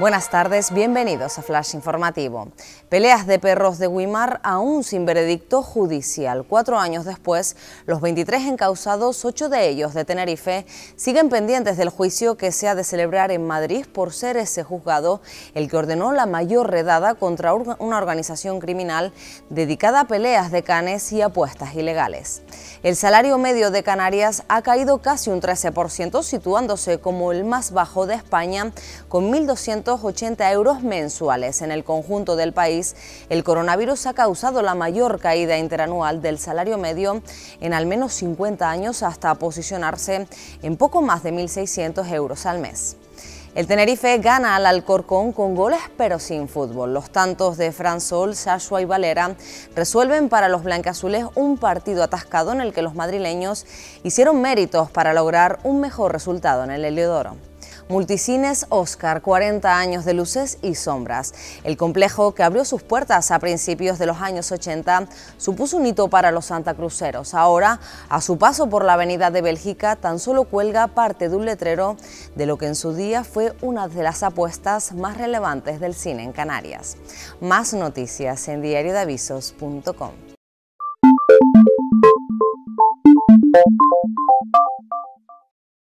Buenas tardes, bienvenidos a Flash Informativo. Peleas de perros de Guimar aún sin veredicto judicial. Cuatro años después, los 23 encausados, ocho de ellos de Tenerife, siguen pendientes del juicio que se ha de celebrar en Madrid por ser ese juzgado el que ordenó la mayor redada contra una organización criminal dedicada a peleas de canes y apuestas ilegales. El salario medio de Canarias ha caído casi un 13%, situándose como el más bajo de España, con 1.280 euros mensuales. En el conjunto del país, el coronavirus ha causado la mayor caída interanual del salario medio en al menos 50 años, hasta posicionarse en poco más de 1.600 euros al mes. El Tenerife gana al Alcorcón con goles pero sin fútbol. Los tantos de Fran Sol, Sashua y Valera resuelven para los blancazules un partido atascado en el que los madrileños hicieron méritos para lograr un mejor resultado en el Heliodoro. Multicines Oscar, 40 años de luces y sombras. El complejo que abrió sus puertas a principios de los años 80 supuso un hito para los santacruceros. Ahora, a su paso por la avenida de Bélgica, tan solo cuelga parte de un letrero de lo que en su día fue una de las apuestas más relevantes del cine en Canarias. Más noticias en diariodeavisos.com.